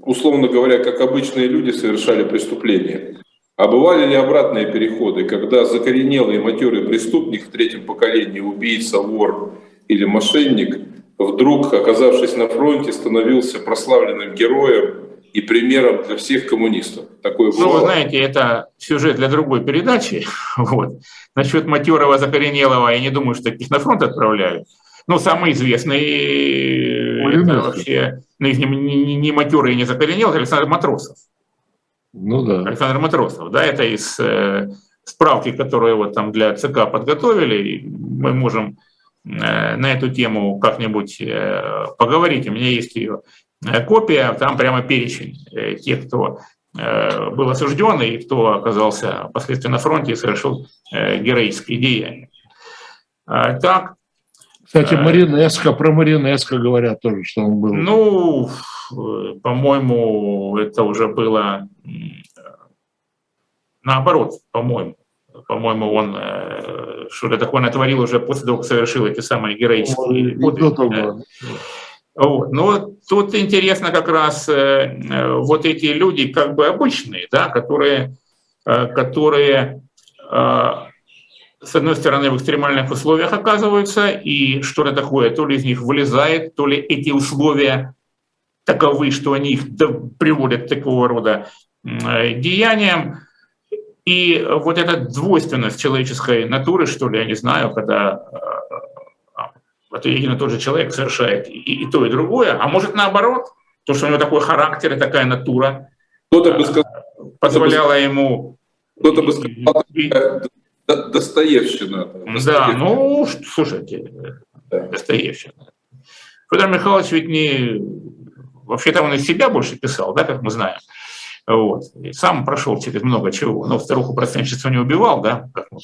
условно говоря, как обычные люди совершали преступления. А бывали ли обратные переходы, когда закоренелый матерый преступник в третьем поколении, убийца, вор или мошенник, вдруг, оказавшись на фронте, становился прославленным героем и примером для всех коммунистов? Такое ну, вы знаете, это сюжет для другой передачи. *laughs* Вот. Насчет матерого закоренелого, я не думаю, что таких на фронт отправляют. Ну, самый известный, это вообще, ну, не, не, не матерый и не закоренелый, Александр Матросов. Ну да. Александр Матросов, да, это из э, справки, которые вот там для ЦК подготовили, мы можем э, на эту тему как-нибудь э, поговорить, у меня есть ее э, копия, там прямо перечень э, тех, кто э, был осужден и кто оказался впоследствии на фронте и совершил э, героические деяния. А, так, кстати, э, Маринеско, про Маринеско говорят тоже, что он был. Ну, по-моему, это уже было наоборот, по-моему. По-моему, он э, что-то такое натворил уже после того, как совершил эти самые героические подвиги. Вот. Но тут интересно как раз э, вот эти люди как бы обычные, да, которые, которые с одной стороны, в экстремальных условиях оказываются, и что-то такое, то ли из них вылезает, то ли эти условия таковы, что они их приводят к такого рода деяниям. И вот эта двойственность человеческой натуры, что ли, я не знаю, когда это один и тот же человек совершает и, и то, и другое, а может наоборот, то, что у него такой характер и такая натура, кто-то бы сказал, позволяла ему... Кто-то бы сказал, Достоевщина. Да, ну, слушайте, да. Достоевщина. Федор Михайлович ведь не... Вообще-то он из себя больше писал, да, как мы знаем. Вот. И сам прошел через много чего. Но старуху процентчество не убивал, да, как мы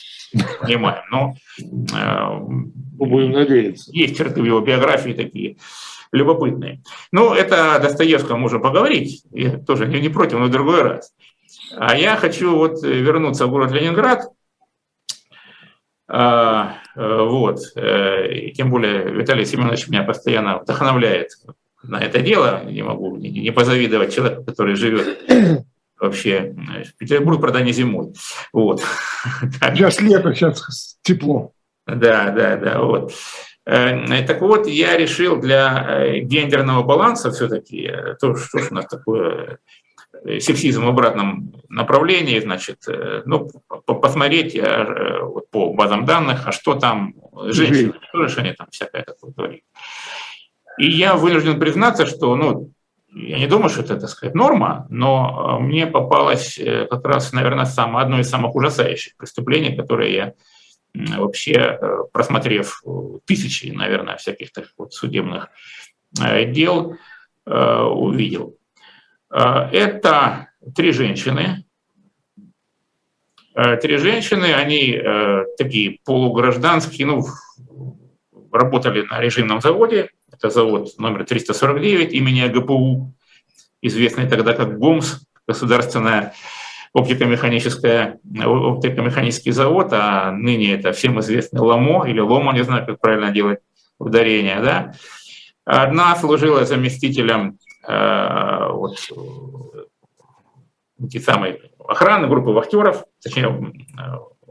понимаем. Но э, будем надеяться. Есть черты в его биографии такие любопытные. Ну, это Достоевского можно поговорить. Я тоже не, не против, но в другой раз. А я хочу вот вернуться в город Ленинград а, э, вот. Э, и тем более Виталий Семенович меня постоянно вдохновляет на это дело. Не могу не позавидовать человеку, который живет *clears throat* вообще в Петербург, правда, не зимой. Вот. *laughs* Сейчас лето, сейчас тепло. Да, да, да. Вот. Э, так вот, я решил для гендерного баланса все-таки, то, что у нас такое Э, сексизм в обратном направлении, значит, э, ну, посмотреть э, вот, по базам данных, а что там женщины, что же они там всякое такое творят. И я вынужден признаться, что, ну, я не думаю, что это, так сказать, норма, но мне попалось как раз, наверное, самое, одно из самых ужасающих преступлений, которые я вообще, просмотрев тысячи, наверное, всяких таких вот судебных дел, увидел. Э, это три женщины. Э, три женщины, они э, такие полугражданские, ну, работали на режимном заводе. Это завод номер 349 имени АГПУ, известный тогда как ГОМС, государственная оптико-механическая, оптико-механический завод, а ныне это всем известный ЛОМО или ЛОМО, не знаю, как правильно делать ударение. Да? Одна служила заместителем Э, вот, эти самые охраны, группы вахтеров, точнее, э,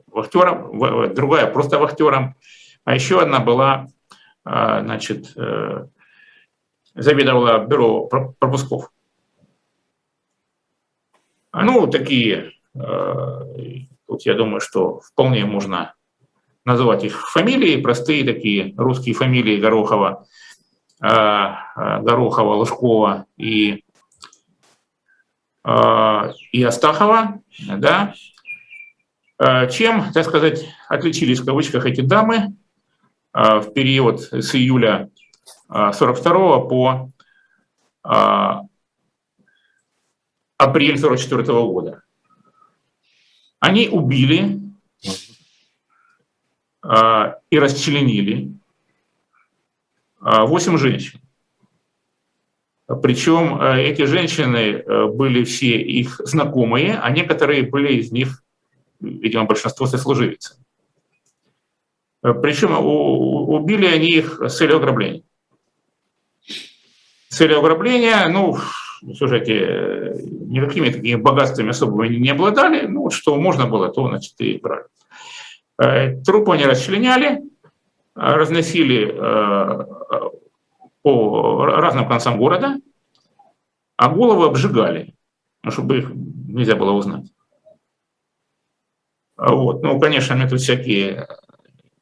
вахтером, другая просто вахтером, а еще одна была, значит, заведовала бюро пропусков. Ну, такие, тут я думаю, что вполне можно называть их фамилии, простые такие русские фамилии Горохова, Э, Горохова, Лужкова и, э, и Астахова, да, э, чем, так сказать, отличились в кавычках эти дамы в период с июля 42 по апрель 44 года. Они убили и расчленили 8 женщин. Причем эти женщины были все их знакомые, а некоторые были из них, видимо, большинство сослуживицы. Причем убили они их с целью ограбления. Целью ограбления, ну, слушайте, никакими такими богатствами они не обладали, ну, что можно было, то, значит, и брали. Э, трупы они расчленяли, разносили э, по разным концам города, а головы обжигали, ну, чтобы их нельзя было узнать. Вот. Ну, конечно, мне тут всякие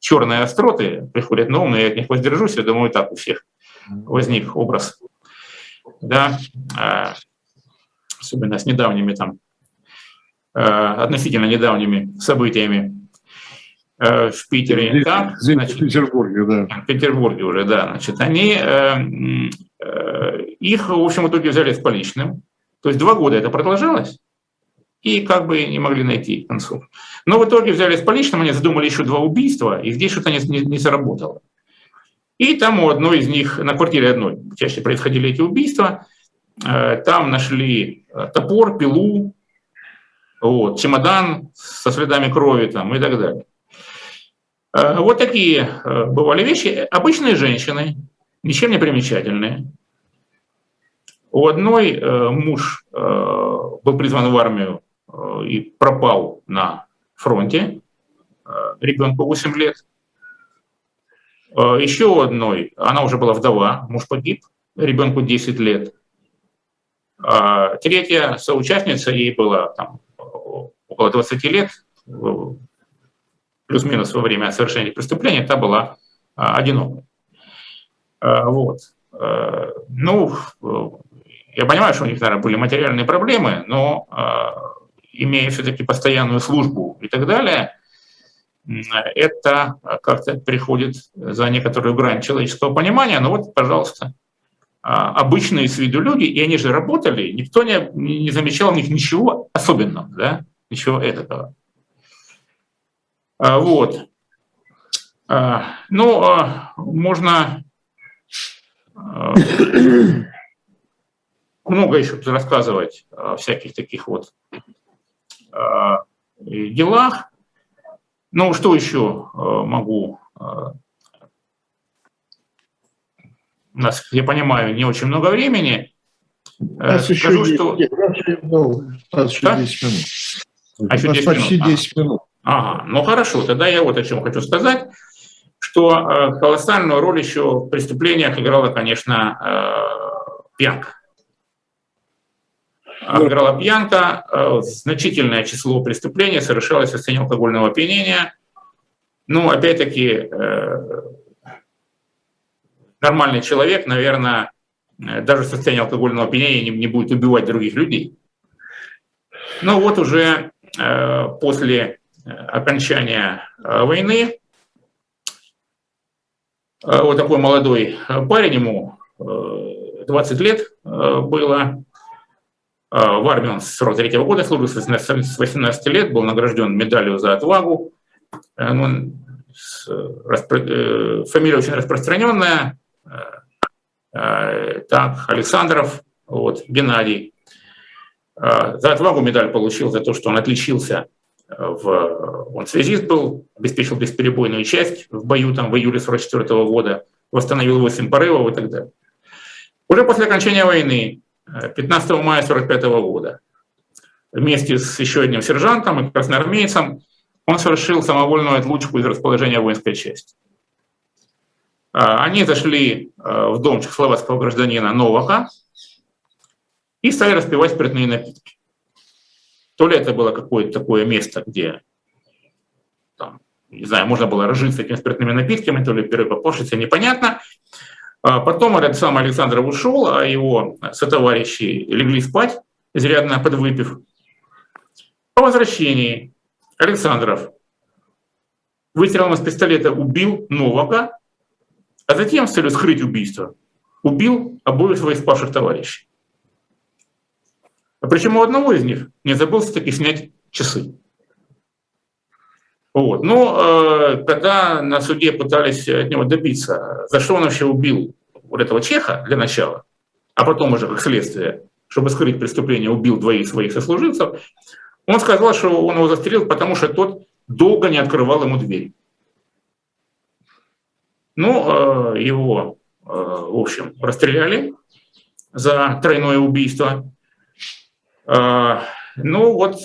черные остроты приходят на ум, но я от них воздержусь, я думаю, так у всех возник образ да, а, особенно с недавними там, а, относительно недавними событиями а, в Питере. Здесь, так, здесь значит, в Петербурге, да. В Петербурге уже, да. Значит, они, э, э, их, в общем, в итоге взяли с поличным. То есть два года это продолжалось, и как бы не могли найти концов. Но в итоге взяли с поличным, они задумали еще два убийства, и здесь что-то не, не, не заработало. И там у одной из них, на квартире одной, чаще происходили эти убийства, э, там нашли э, топор, пилу, вот, чемодан со следами крови там, и так далее. Э, вот такие бывали вещи. Обычные женщины, ничем не примечательные. У одной муж был призван в армию и пропал на фронте, ребенку 8 лет – Э, Еще одной, она уже была вдова, муж погиб, ребенку 10 лет. А третья соучастница, ей было там, около 20 лет, плюс-минус во время совершения преступления, та была одинокой. Вот. Э, ну, я понимаю, что у них, наверное, были материальные проблемы, но имея все-таки постоянную службу и так далее – это как-то приходит за некоторую грань человеческого понимания. Но вот, пожалуйста, а, обычные с виду люди, и они же работали, никто не, не замечал в них ничего особенного, да, ничего этого. А, вот. А, ну, можно *coughs* много еще рассказывать о всяких таких вот делах. Ну, что еще э, могу? Э, у нас, я понимаю, не очень много времени. У нас э, Скажу, еще, что... у нас еще да? 10 минут. А еще 10 почти минут. 10 минут. Ага, ну хорошо, тогда я вот о чем хочу сказать, что колоссальную роль еще в преступлениях играла, конечно, пьянка играла пьянка, э, значительное число преступлений совершалось в состоянии алкогольного опьянения. Ну, опять-таки, э, нормальный человек, наверное, э, даже в состоянии алкогольного опьянения не, будет убивать других людей. Но вот уже после окончания войны вот такой молодой парень, ему 20 лет было, в армии он с 43 года служил, с 18 лет, был награжден медалью за отвагу. Э, ну, э, фамилия очень распространенная. Э, так, Александров, вот, Геннадий. За отвагу медаль получил за то, что он отличился в, он связист был, обеспечил бесперебойную часть в бою там в июле 44 года, восстановил 8 порывов и так далее. Уже после окончания войны 15 мая 1945 года. Вместе с еще одним сержантом и красноармейцем он совершил самовольную отлучку из расположения воинской части. А, они зашли а, в дом чехословацкого гражданина Новака и стали распивать спиртные напитки. То ли это было какое-то такое место, где там, не знаю, можно было разжиться этими спиртными напитками, то ли первый попошиться, непонятно. А потом этот сам Александров ушел, а его сотоварищи легли спать, изрядно подвыпив. По возвращении Александров выстрелом из пистолета убил Новака, а затем с целью скрыть убийство убил обоих своих спавших товарищей. А причем у одного из них не забылся таки снять часы. Вот. Но когда на суде пытались от него добиться, за что он вообще убил вот этого чеха для начала, а потом уже как следствие, чтобы скрыть преступление, убил двоих своих сослуживцев, он сказал, что он его застрелил, потому что тот долго не открывал ему дверь. Ну, э, его, э, в общем, расстреляли за тройное убийство. Э, ну вот,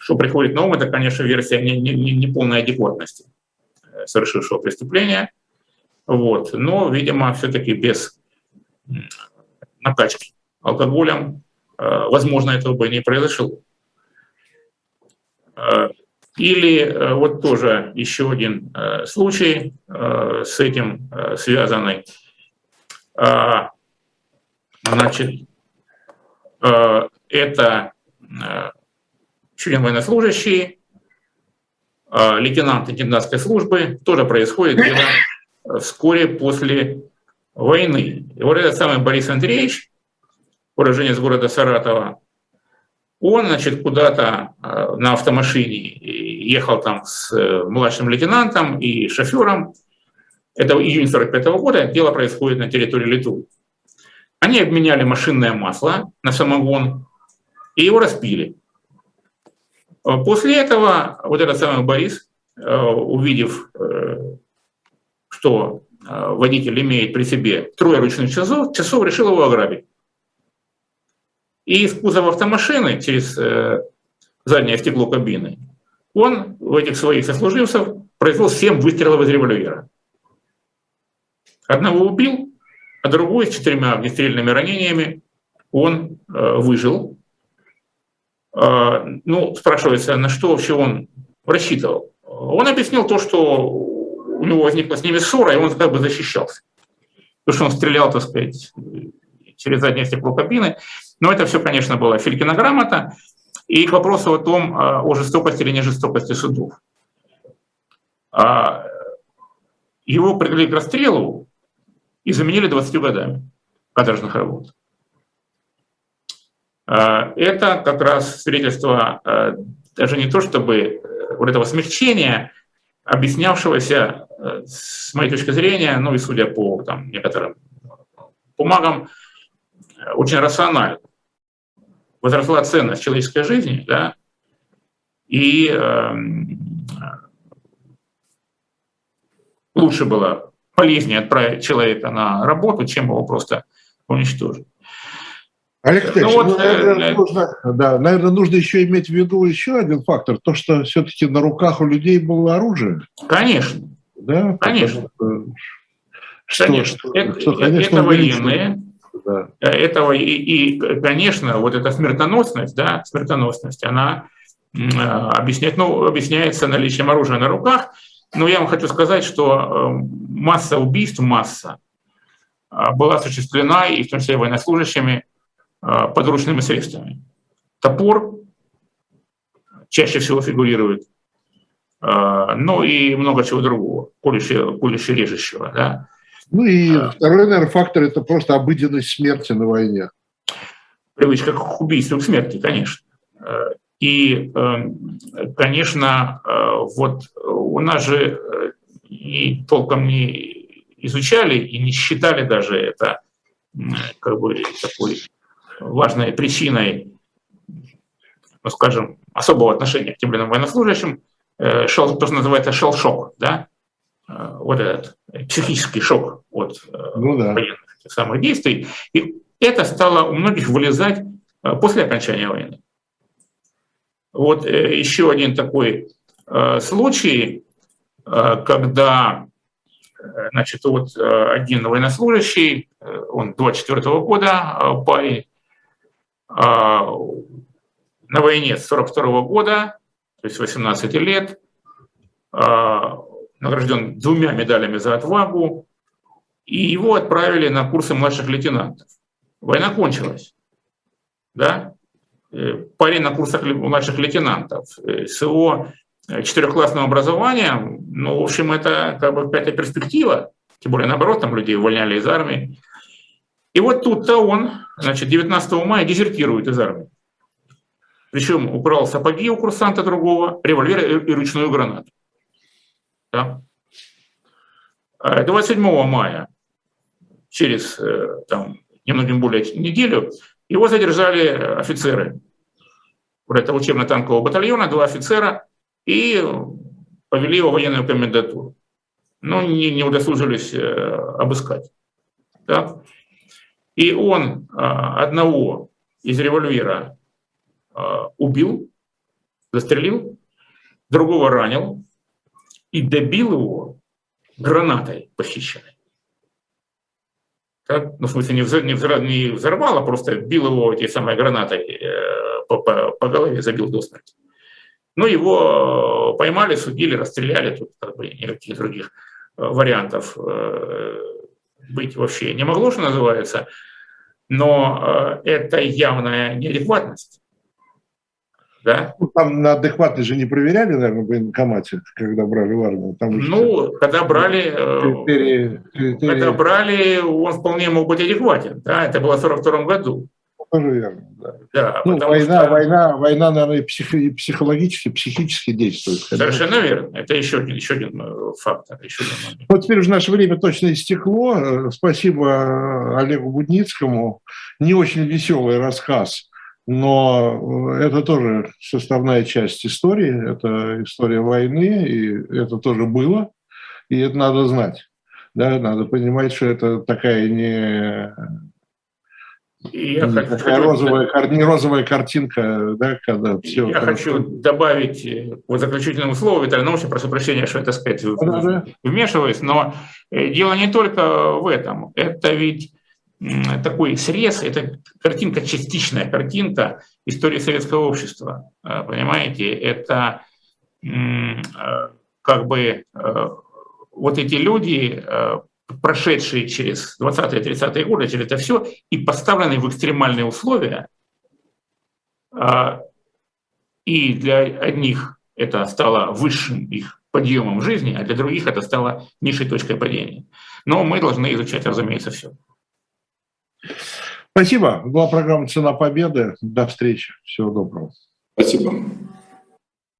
что приходит на это, конечно, версия не, не, не адекватности совершившего преступления. Вот. Но, видимо, все-таки без накачки алкоголем, возможно, этого бы не произошло. Или э, вот тоже еще один э, случай э, с этим связанный. Значит, это член военнослужащий, лейтенант интендантской службы, тоже происходит дело вскоре после войны. И вот этот самый Борис Андреевич, уроженец города Саратова, он, значит, куда-то э, на автомашине ехал там с э, младшим лейтенантом и шофером. Это июнь 45 года, дело происходит на территории Литвы. Они обменяли машинное масло на самогон и его распили. Э, после этого вот этот самый Борис, увидев, что водитель имеет при себе трое ручных часов, часов решил его ограбить. И из кузова автомашины через э, заднее стекло кабины он в этих своих сослуживцев произвел 7 выстрелов из револьвера. Одного убил, а другой с четырьмя огнестрельными ранениями он э, выжил. Э, ну, спрашивается, на что вообще он рассчитывал. Он объяснил то, что у него возникла с ними ссора, и он как бы защищался. Потому что он стрелял, так сказать, через заднее стекло кабины. Но это все, конечно, была Филькина. И к вопросу о том, а, о жестокости или не жестокости судов. А, его привели к расстрелу и заменили 20 годами каторжных работ. А, это как раз свидетельство даже не то чтобы э, вот этого смягчения, объяснявшегося, э, с моей точки зрения, ну и судя по там, некоторым бумагам, очень рационально возросла ценность человеческой жизни, да, и э, лучше было, полезнее отправить человека на работу, чем его просто уничтожить. Олег Ильич, ну, вот, ну, наверное, э, нужно, да, наверное, нужно еще иметь в виду еще один фактор, то, что все-таки на руках у людей было оружие. Конечно. Да, конечно. Что, конечно. Что, это, что, конечно, это военные, да. этого. И, и, конечно, вот эта смертоносность, да, смертоносность, она объясняет, ну, объясняется наличием оружия на руках. Но я вам хочу сказать, что э, масса убийств, масса а, была осуществлена, и в том числе военнослужащими, подручными средствами. Топор чаще всего фигурирует, а, ну и много чего другого, колюще, режущего. Да? Ну и а. второй, наверное, фактор – это просто обыденность смерти на войне. Привычка к убийству, к смерти, конечно. Э, и, э, конечно, э, вот у нас же и толком не изучали и не считали даже это как бы такой важной причиной, ну, скажем, особого отношения к тем или иным военнослужащим, шел, то, что называется шел-шок, да, вот этот психический шок от э, ну, да. военных самых действий. И это стало у многих вылезать э, после окончания войны. Вот э, еще один такой случай, когда значит, вот один военнослужащий, он 24 -го года парень, на войне с 42 -го года, то есть 18 лет, награжден двумя медалями за отвагу, и его отправили на курсы младших лейтенантов. Война кончилась. Да? Э, парень на курсах младших лейтенантов. Э, с его э, четырехклассным образованием, ну, в общем, это как бы какая-то перспектива. Тем более, наоборот, там людей увольняли из армии. И вот тут-то он, значит, 19 мая дезертирует из армии. Причем украл сапоги у курсанта другого, револьвер и ручную гранату. Да? 27 а мая, через э, там, немногим более неделю, его задержали офицеры этого учебно-танкового батальона, два офицера, и повели его в военную комендатуру. Но не, не удосужились э, обыскать. Да? И он а, одного из револьвера а, убил, застрелил, другого ранил и добил его гранатой похищенной. Так? Ну, в смысле, не, взор, не, взор, не взорвал, а просто бил его этой самой гранатой э, по, по, по голове, забил до смерти. Ну, его поймали, судили, расстреляли, тут как бы никаких других э, вариантов э, быть вообще не могло, что называется, но это явная неадекватность. Да? Ну, там на адекватность же не проверяли, наверное, в военкомате, когда брали в армию. Там ну, когда брали, критерии, критерии... когда брали, он вполне мог быть адекватен. Да? Это было в 1942 году. Тоже верно, да. да ну, война, что... война, война, наверное, псих, психологически, психически действует. Совершенно верно. Это еще один, еще один э, фактор. Еще один вот теперь уже наше время точно истекло. Э, спасибо Олегу Будницкому. Не очень веселый рассказ но это тоже составная часть истории, это история войны, и это тоже было, и это надо знать. Да, надо понимать, что это такая не, я не, хочу, розовая, не розовая картинка, да, когда все. Я хорошо. хочу добавить по заключительному слову, Виталий Научный, прошу прощения, что это сказать, да, да. вмешиваюсь, но э, дело не только в этом. Это ведь такой срез, это картинка, частичная картинка истории советского общества. А, понимаете, это как бы вот эти люди, прошедшие через 20-30-е годы, через это все, и поставленные в экстремальные условия, и для одних это стало высшим их подъемом жизни, а для других это стало низшей точкой падения. Но мы должны изучать, разумеется, все. Спасибо. Была программа «Цена победы». До встречи. Всего доброго. Спасибо.